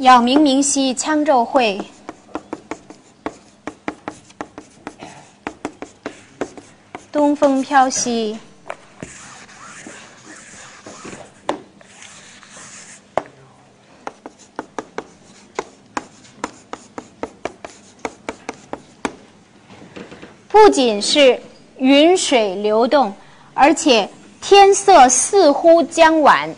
杳冥冥兮羌昼晦，东风飘兮。不仅是云水流动，而且天色似乎将晚，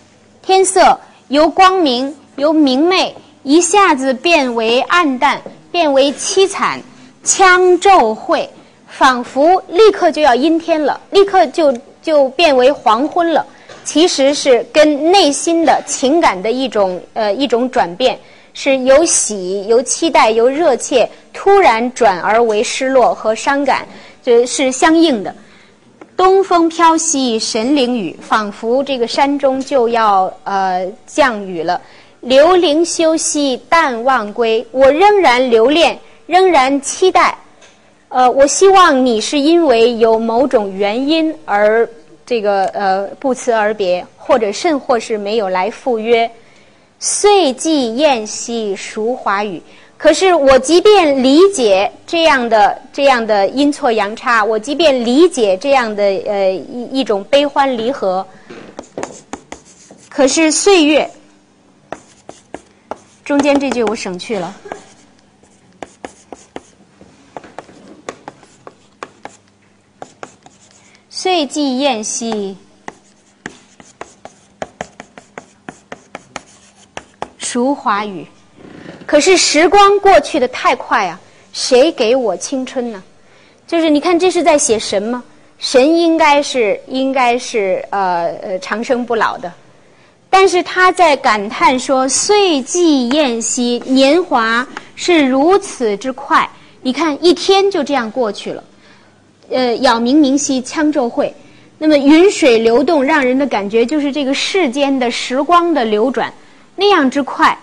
天色由光明由明媚一下子变为暗淡，变为凄惨，羌骤会，仿佛立刻就要阴天了，立刻就就变为黄昏了。其实是跟内心的情感的一种呃一种转变，是由喜由期待由热切突然转而为失落和伤感，这是相应的。东风飘兮神灵雨，仿佛这个山中就要呃降雨了。留灵修兮淡忘归，我仍然留恋，仍然期待。呃，我希望你是因为有某种原因而这个呃不辞而别，或者甚或是没有来赴约。岁既晏兮孰华语？可是我即便理解这样的这样的阴错阳差，我即便理解这样的呃一一种悲欢离合，可是岁月中间这句我省去了。岁既晏兮，孰华语？可是时光过去的太快啊！谁给我青春呢？就是你看，这是在写神吗？神应该是应该是呃呃长生不老的，但是他在感叹说：“岁既晏兮，年华是如此之快。”你看，一天就这样过去了。呃，杳冥冥兮羌昼晦，那么云水流动，让人的感觉就是这个世间的时光的流转那样之快。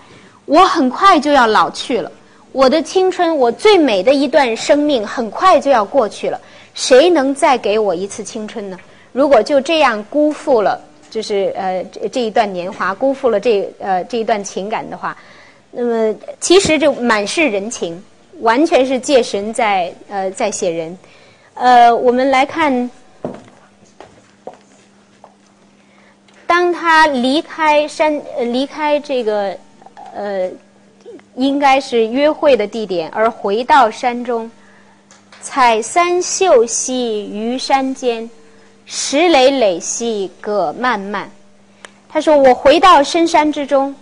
我很快就要老去了，我的青春，我最美的一段生命，很快就要过去了。谁能再给我一次青春呢？如果就这样辜负了，就是呃这这一段年华，辜负了这呃这一段情感的话，那么其实就满是人情，完全是借神在呃在写人。呃，我们来看，当他离开山，离开这个。呃，应该是约会的地点，而回到山中，采三秀兮于山间，石磊磊兮葛漫漫。他说：“我回到深山之中，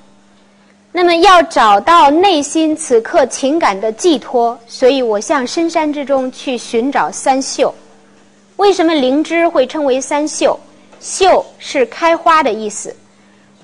那么要找到内心此刻情感的寄托，所以我向深山之中去寻找三秀。为什么灵芝会称为三秀？秀是开花的意思。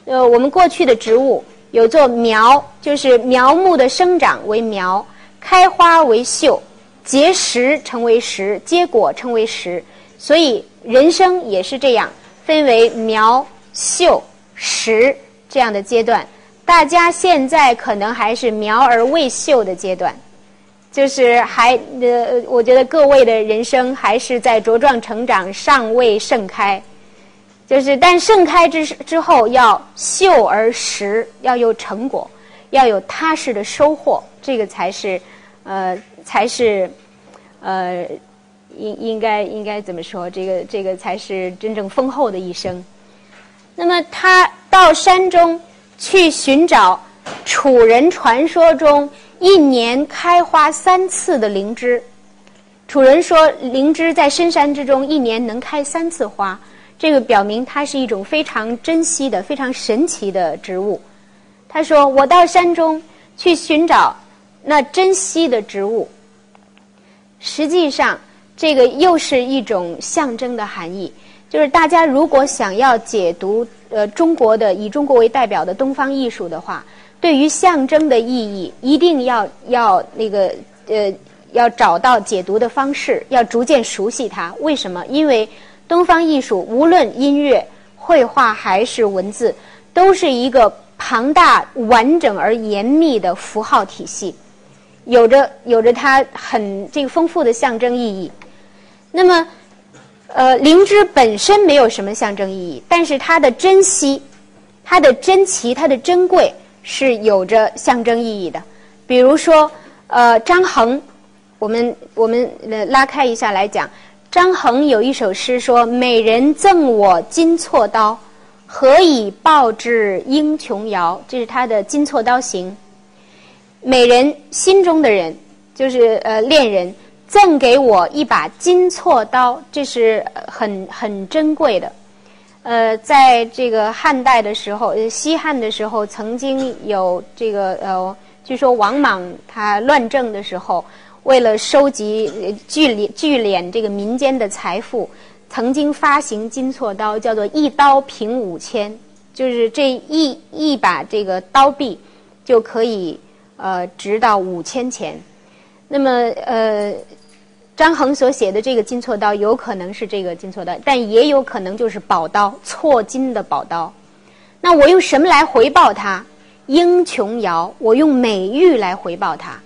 呃，我们过去的植物。”有做苗，就是苗木的生长为苗，开花为秀，结实成为实，结果成为实。所以人生也是这样，分为苗、秀、实这样的阶段。大家现在可能还是苗而未秀的阶段，就是还呃，我觉得各位的人生还是在茁壮成长，尚未盛开。就是，但盛开之之后要秀而实，要有成果，要有踏实的收获，这个才是，呃，才是，呃，应应该应该怎么说？这个这个才是真正丰厚的一生。那么他到山中去寻找楚人传说中一年开花三次的灵芝。楚人说，灵芝在深山之中一年能开三次花。这个表明它是一种非常珍惜的、非常神奇的植物。他说：“我到山中去寻找那珍稀的植物。”实际上，这个又是一种象征的含义。就是大家如果想要解读呃中国的以中国为代表的东方艺术的话，对于象征的意义，一定要要那个呃要找到解读的方式，要逐渐熟悉它。为什么？因为东方艺术，无论音乐、绘画还是文字，都是一个庞大、完整而严密的符号体系，有着有着它很这个丰富的象征意义。那么，呃，灵芝本身没有什么象征意义，但是它的珍惜、它的珍奇、它的珍贵，是有着象征意义的。比如说，呃，张衡，我们我们拉开一下来讲，张衡有一首诗说：“美人赠我金错刀，何以报之英琼瑶？”这是他的《金错刀行》。美人心中的人，就是呃恋人。赠给我一把金错刀，这是很很珍贵的。呃，在这个汉代的时候，西汉的时候，曾经有这个呃，据说王莽他乱政的时候，为了收集聚敛聚敛这个民间的财富，曾经发行金错刀，叫做一刀平五千，就是这一一把这个刀币就可以呃值到五千钱。那么呃。张衡所写的这个金错刀，有可能是这个金错刀，但也有可能就是宝刀，错金的宝刀。那我用什么来回报他？英琼瑶，我用美玉来回报他。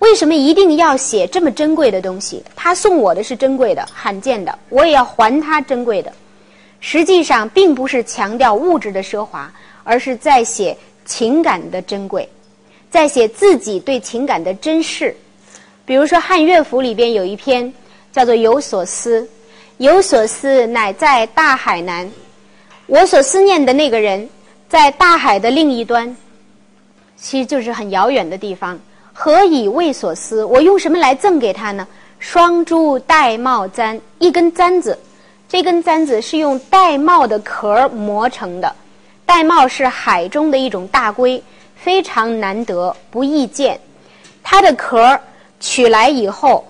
为什么一定要写这么珍贵的东西？他送我的是珍贵的、罕见的，我也要还他珍贵的。实际上，并不是强调物质的奢华，而是在写情感的珍贵，在写自己对情感的珍视。比如说汉乐府里边有一篇叫做《有所思》，有所思乃在大海南，我所思念的那个人在大海的另一端，其实就是很遥远的地方。何以为所思？我用什么来赠给他呢？双珠玳瑁簪，一根簪子，这根簪子是用玳瑁的壳磨成的。玳瑁是海中的一种大龟，非常难得，不易见。它的壳。取来以后，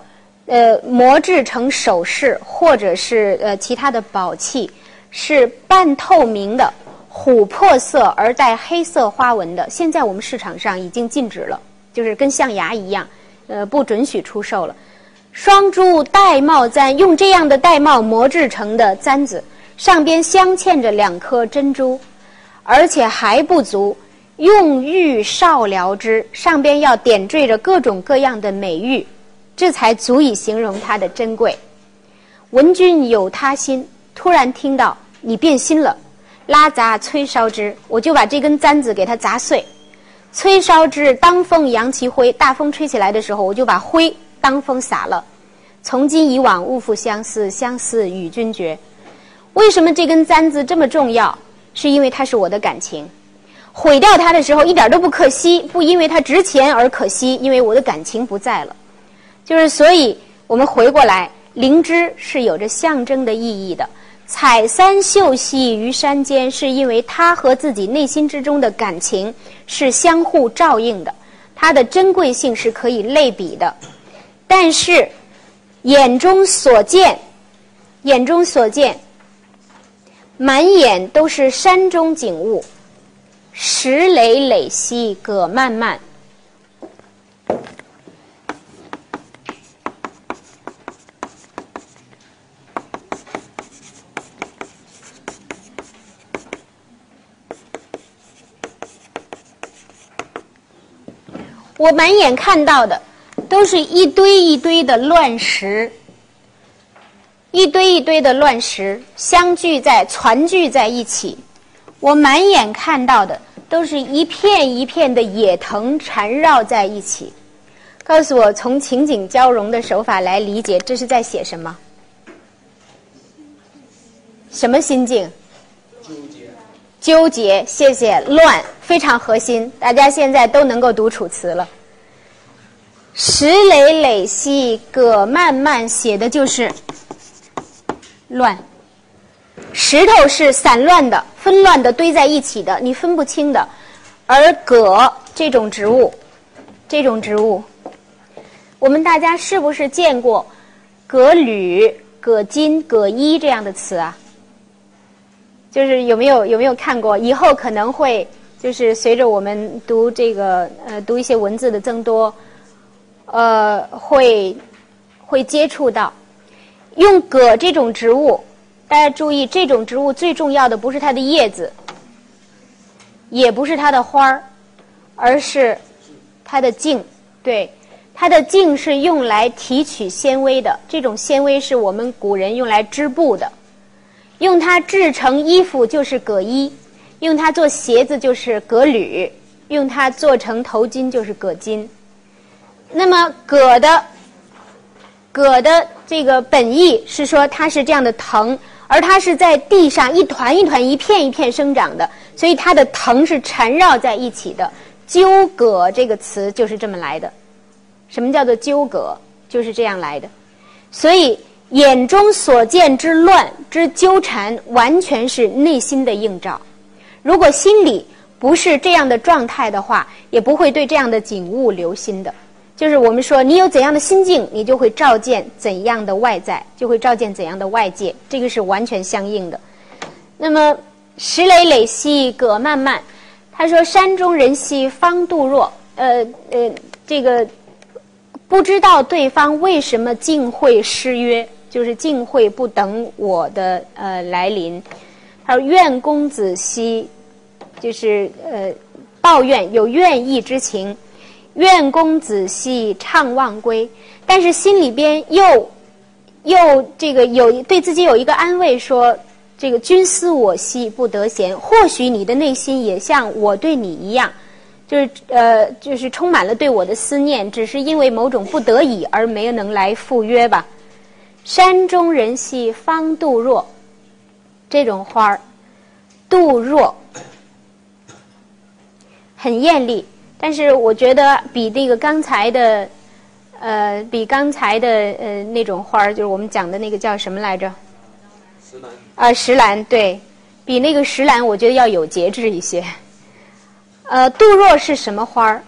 呃，磨制成首饰或者是呃其他的宝器，是半透明的，琥珀色而带黑色花纹的。现在我们市场上已经禁止了，就是跟象牙一样，呃，不准许出售了。双珠玳瑁簪，用这样的玳瑁磨制成的簪子，上边镶嵌着两颗珍珠，而且还不足。用玉少疗之，上边要点缀着各种各样的美玉，这才足以形容它的珍贵。闻君有他心，突然听到你变心了，拉杂催烧之，我就把这根簪子给它砸碎。催烧之，当风扬其灰，大风吹起来的时候，我就把灰当风撒了。从今以往，勿复相思，相思与君绝。为什么这根簪子这么重要？是因为它是我的感情。毁掉它的时候一点都不可惜，不因为它值钱而可惜，因为我的感情不在了。就是所以，我们回过来，灵芝是有着象征的意义的。采三秀兮于山间，是因为它和自己内心之中的感情是相互照应的，它的珍贵性是可以类比的。但是，眼中所见，眼中所见，满眼都是山中景物。石磊磊兮，葛漫漫。我满眼看到的，都是一堆一堆的乱石，一堆一堆的乱石相聚在、攒聚在一起。我满眼看到的都是一片一片的野藤缠绕在一起，告诉我从情景交融的手法来理解，这是在写什么？什么心境？纠结。纠结，谢谢。乱，非常核心，大家现在都能够读《楚辞》了。石累累兮，葛漫漫，写的就是乱。石头是散乱的、纷乱的堆在一起的，你分不清的。而葛这种植物，这种植物，我们大家是不是见过葛缕、葛巾、葛衣这样的词啊？就是有没有有没有看过？以后可能会就是随着我们读这个呃读一些文字的增多，呃会会接触到用葛这种植物。大家注意，这种植物最重要的不是它的叶子，也不是它的花儿，而是它的茎。对，它的茎是用来提取纤维的。这种纤维是我们古人用来织布的，用它制成衣服就是葛衣，用它做鞋子就是葛履。用它做成头巾就是葛巾。那么葛的葛的这个本意是说它是这样的藤，而它是在地上一团一团、一片一片生长的，所以它的藤是缠绕在一起的。纠葛这个词就是这么来的。什么叫做纠葛？就是这样来的。所以眼中所见之乱之纠缠，完全是内心的映照。如果心里不是这样的状态的话，也不会对这样的景物留心的。就是我们说，你有怎样的心境，你就会照见怎样的外在，就会照见怎样的外界，这个是完全相应的。那么石磊磊兮葛漫漫，他说：“山中人兮方度若。”呃呃，这个不知道对方为什么竟会失约，就是竟会不等我的呃来临。他说：“怨公子兮，就是呃抱怨有怨意之情。”愿公子兮怅望归，但是心里边又又这个有对自己有一个安慰，说这个君思我兮不得闲。或许你的内心也像我对你一样，就是呃就是充满了对我的思念，只是因为某种不得已而没能来赴约吧。山中人兮方杜若，这种花儿杜若很艳丽。但是我觉得比那个刚才的，呃，比刚才的呃那种花儿，就是我们讲的那个叫什么来着？石兰。啊，石兰，对，比那个石兰，我觉得要有节制一些。呃，杜若是什么花儿？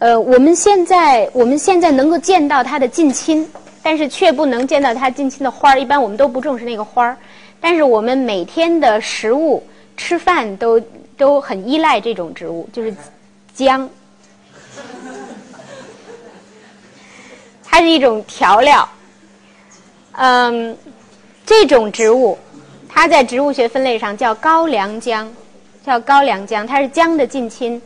呃，我们现在我们现在能够见到它的近亲，但是却不能见到它近亲的花儿。一般我们都不重视那个花儿，但是我们每天的食物吃饭都都很依赖这种植物，就是。姜，它是一种调料。嗯，这种植物，它在植物学分类上叫高粱姜，叫高粱姜，它是姜的近亲。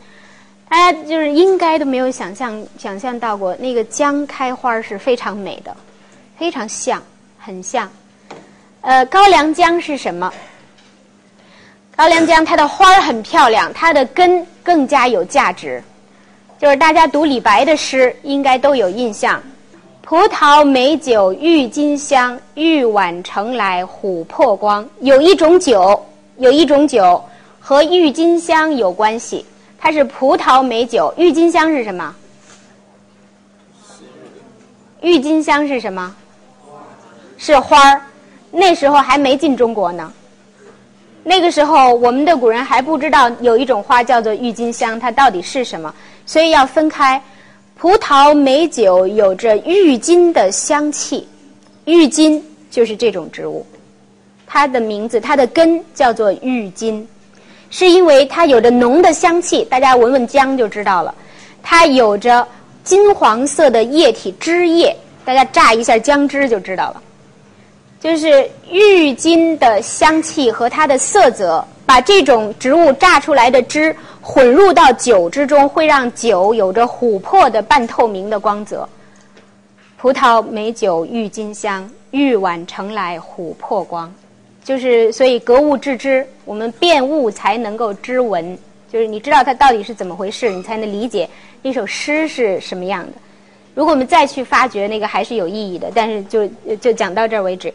大家就是应该都没有想象想象到过，那个姜开花是非常美的，非常像，很像。呃，高粱姜是什么？高粱姜它的花儿很漂亮，它的根更加有价值。就是大家读李白的诗，应该都有印象：“葡萄美酒郁金香，玉碗盛来琥珀光。”有一种酒，有一种酒和郁金香有关系，它是葡萄美酒。郁金香是什么？郁金香是什么？是花儿。那时候还没进中国呢。那个时候，我们的古人还不知道有一种花叫做郁金香，它到底是什么，所以要分开。葡萄美酒有着郁金的香气，郁金就是这种植物，它的名字，它的根叫做郁金，是因为它有着浓的香气。大家闻闻姜就知道了，它有着金黄色的液体汁液，大家榨一下姜汁就知道了。就是郁金的香气和它的色泽，把这种植物榨出来的汁混入到酒之中，会让酒有着琥珀的半透明的光泽。葡萄美酒郁金香，玉碗盛来琥珀光。就是所以格物致知，我们辨物才能够知文。就是你知道它到底是怎么回事，你才能理解一首诗是什么样的。如果我们再去发掘那个，还是有意义的。但是就就讲到这儿为止。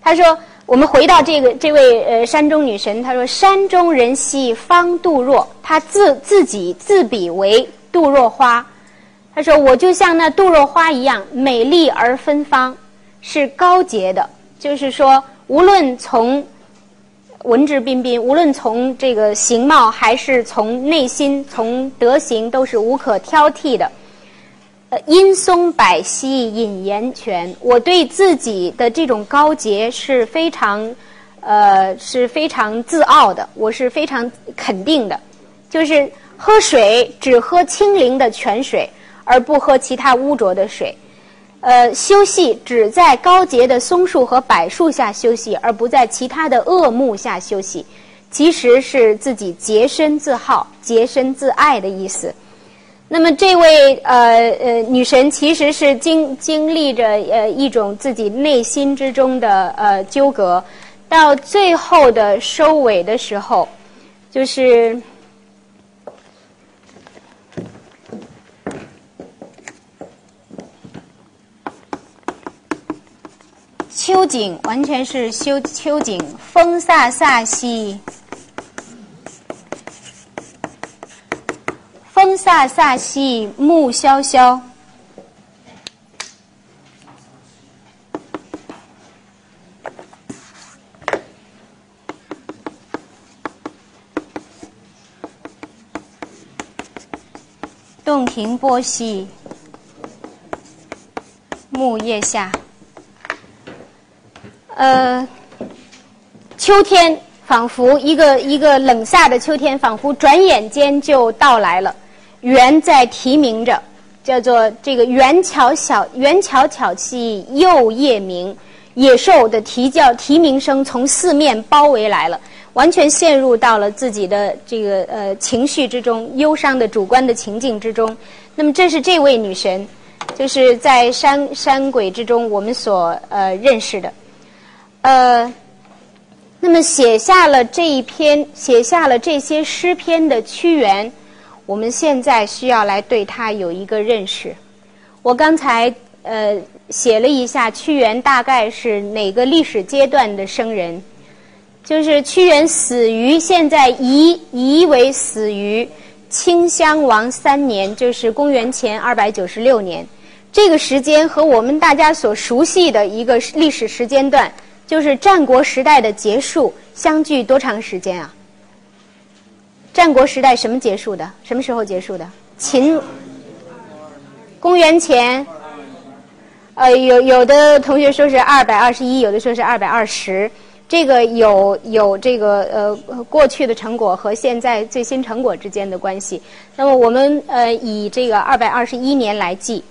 他说：“我们回到这个这位呃山中女神。她说：‘山中人兮方杜若。’她自自己自比为杜若花。他说：‘我就像那杜若花一样，美丽而芬芳，是高洁的。’就是说，无论从文质彬彬，无论从这个形貌，还是从内心、从德行，都是无可挑剔的。”呃阴松柏兮隐岩泉，我对自己的这种高洁是非常，呃，是非常自傲的。我是非常肯定的，就是喝水只喝清灵的泉水，而不喝其他污浊的水。呃，休息只在高洁的松树和柏树下休息，而不在其他的恶木下休息。其实是自己洁身自好、洁身自爱的意思。那么这位呃呃女神其实是经经历着呃一种自己内心之中的呃纠葛，到最后的收尾的时候，就是秋景完全是秋秋景，风飒飒兮。飒飒兮木萧萧。洞庭波兮，木叶下。呃，秋天仿佛一个一个冷飒的秋天，仿佛转眼间就到来了。猿在啼鸣着，叫做这个“猿巧小，猿巧巧兮又夜鸣”。野兽的啼叫、啼鸣声从四面包围来了，完全陷入到了自己的这个呃情绪之中，忧伤的主观的情境之中。那么，这是这位女神，就是在山山鬼之中我们所呃认识的。呃，那么写下了这一篇，写下了这些诗篇的屈原，我们现在需要来对他有一个认识。我刚才呃写了一下屈原大概是哪个历史阶段的生人，就是屈原死于现在夷夷为死于顷襄王三年，就是公元前二百九十六年。这个时间和我们大家所熟悉的一个历史时间段。就是战国时代的结束，相距多长时间啊？战国时代什么结束的？什么时候结束的？秦，公元前，呃，有有的同学说是二百二十一，有的说是二百二十，这个有有这个呃过去的成果和现在最新成果之间的关系。那么我们呃以这个二百二十一年来计。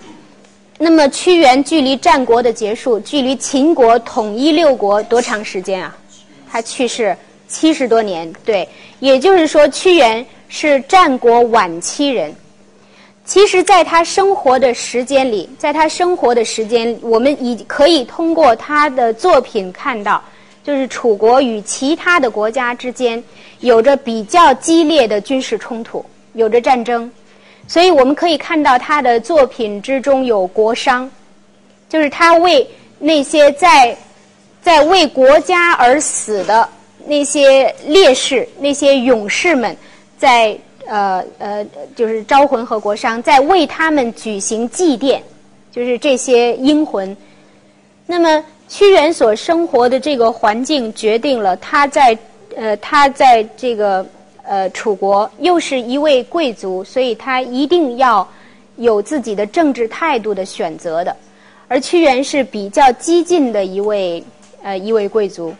那么屈原距离战国的结束，距离秦国统一六国多长时间啊？他去世七十多年，对，也就是说屈原是战国晚期人。其实，在他生活的时间里，在他生活的时间，我们已可以通过他的作品看到，就是楚国与其他的国家之间有着比较激烈的军事冲突，有着战争。所以我们可以看到他的作品之中有国殇，就是他为那些在在为国家而死的那些烈士、那些勇士们，在呃呃，就是招魂和国殇，在为他们举行祭奠，就是这些英魂。那么屈原所生活的这个环境，决定了他在呃他在这个。呃，楚国又是一位贵族，所以他一定要有自己的政治态度的选择的。而屈原是比较激进的一位呃一位贵族，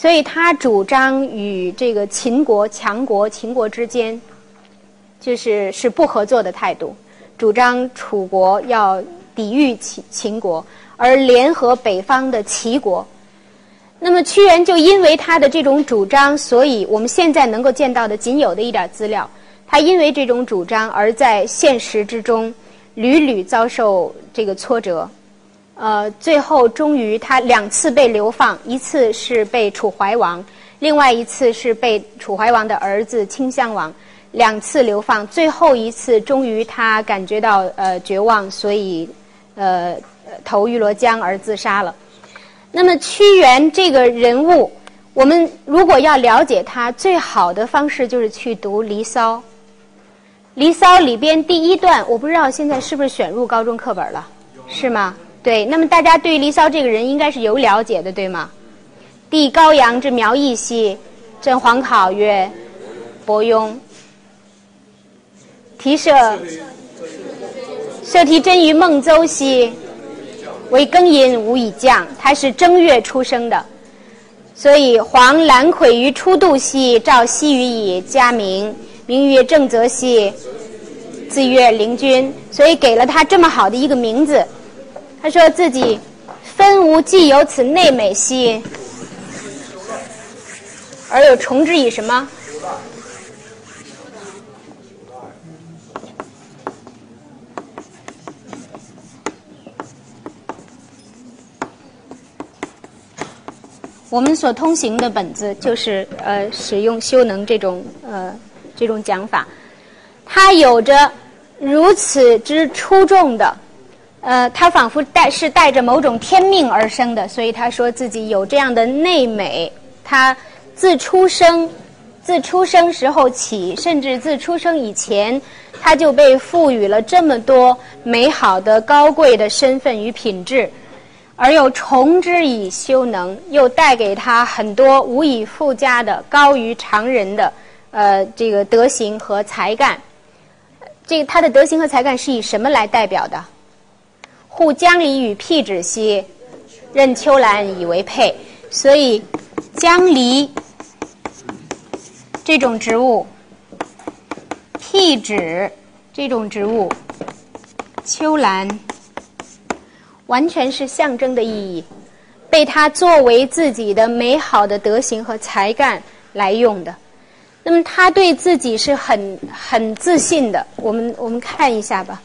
所以他主张与这个秦国强国秦国之间就是是不合作的态度，主张楚国要抵御秦秦国，而联合北方的齐国。那么屈原就因为他的这种主张，所以我们现在能够见到的仅有的一点资料，他因为这种主张而在现实之中屡屡遭受这个挫折，呃，最后终于他两次被流放，一次是被楚怀王，另外一次是被楚怀王的儿子顷襄王两次流放，最后一次终于他感觉到呃绝望，所以呃投汨罗江而自杀了。那么屈原这个人物，我们如果要了解他，最好的方式就是去读《离骚》。《离骚》里边第一段，我不知道现在是不是选入高中课本了，是吗？对，那么大家对《离骚》这个人应该是有了解的，对吗？帝高阳之苗裔兮，朕皇考曰：伯庸。题舍，舍题真于孟邹兮。为庚寅无以降，他是正月出生的，所以黄兰魁于初度兮，赵西于以家名，名曰正则兮，字曰灵君，所以给了他这么好的一个名字。他说自己分无既有此内美兮，而有重之以什么？我们所通行的本子就是呃使用修能这种呃这种讲法，它有着如此之出众的呃，他仿佛带是带着某种天命而生的，所以他说自己有这样的内美。他自出生，自出生时候起，甚至自出生以前，他就被赋予了这么多美好的、高贵的身份与品质，而又重之以修能，又带给他很多无以复加的、高于常人的呃这个德行和才干。这他的德行和才干是以什么来代表的？护江离与辟芷兮，任秋兰以为佩。所以。江离这种植物，辟芷这种植物，秋兰，完全是象征的意义，被他作为自己的美好的德行和才干来用的。那么他对自己是很很自信的。我们我们看一下吧。